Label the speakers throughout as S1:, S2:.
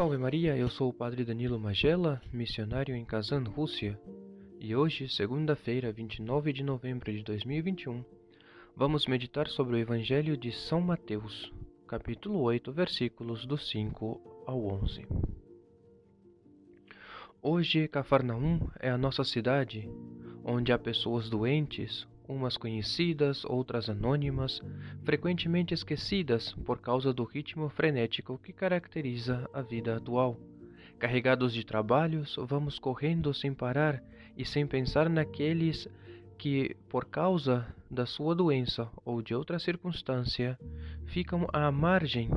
S1: Salve Maria, eu sou o Padre Danilo Magela, missionário em Kazan, Rússia, e hoje, segunda-feira, 29 de novembro de 2021, vamos meditar sobre o Evangelho de São Mateus, capítulo 8, versículos do 5 ao 11. Hoje, Cafarnaum é a nossa cidade, onde há pessoas doentes, umas conhecidas, outras anônimas, frequentemente esquecidas por causa do ritmo frenético que caracteriza a vida atual. Carregados de trabalhos, vamos correndo sem parar e sem pensar naqueles que, por causa da sua doença ou de outra circunstância, ficam à margem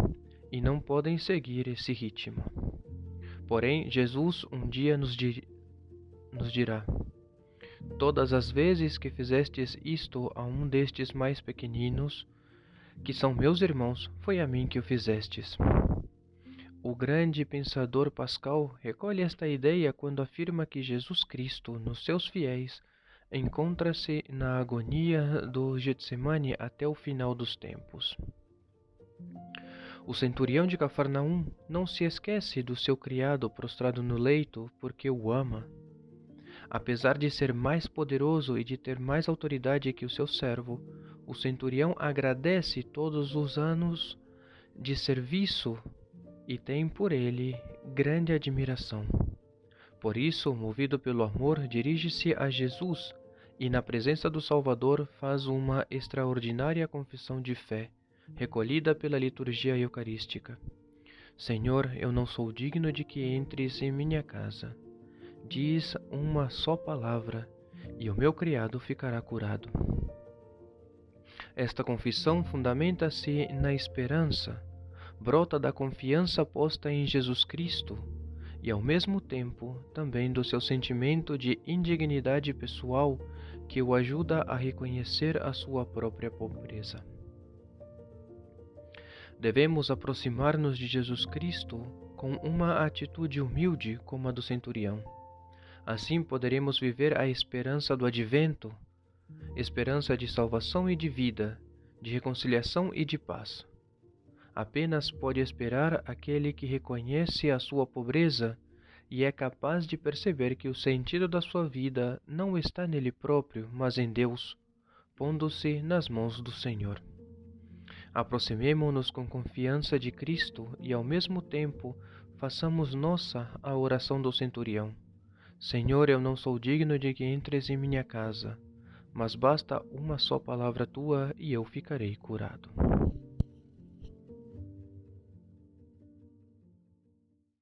S1: e não podem seguir esse ritmo. Porém, Jesus um dia nos, dir nos dirá: Todas as vezes que fizestes isto a um destes mais pequeninos, que são meus irmãos, foi a mim que o fizestes. O grande pensador Pascal recolhe esta ideia quando afirma que Jesus Cristo, nos seus fiéis, encontra-se na agonia do Getsemane até o final dos tempos. O centurião de Cafarnaum não se esquece do seu criado prostrado no leito porque o ama Apesar de ser mais poderoso e de ter mais autoridade que o seu servo, o centurião agradece todos os anos de serviço e tem por ele grande admiração. Por isso, movido pelo amor, dirige-se a Jesus e, na presença do Salvador, faz uma extraordinária confissão de fé, recolhida pela liturgia eucarística. Senhor, eu não sou digno de que entres em minha casa Diz uma só palavra e o meu criado ficará curado. Esta confissão fundamenta-se na esperança, brota da confiança posta em Jesus Cristo e, ao mesmo tempo, também do seu sentimento de indignidade pessoal que o ajuda a reconhecer a sua própria pobreza. Devemos aproximar-nos de Jesus Cristo com uma atitude humilde como a do centurião. Assim poderemos viver a esperança do advento, esperança de salvação e de vida, de reconciliação e de paz. Apenas pode esperar aquele que reconhece a sua pobreza e é capaz de perceber que o sentido da sua vida não está nele próprio, mas em Deus, pondo-se nas mãos do Senhor. Aproximemo-nos com confiança de Cristo e, ao mesmo tempo, façamos nossa a oração do centurião. Senhor, eu não sou digno de que entres em minha casa, mas basta uma só palavra tua e eu ficarei curado.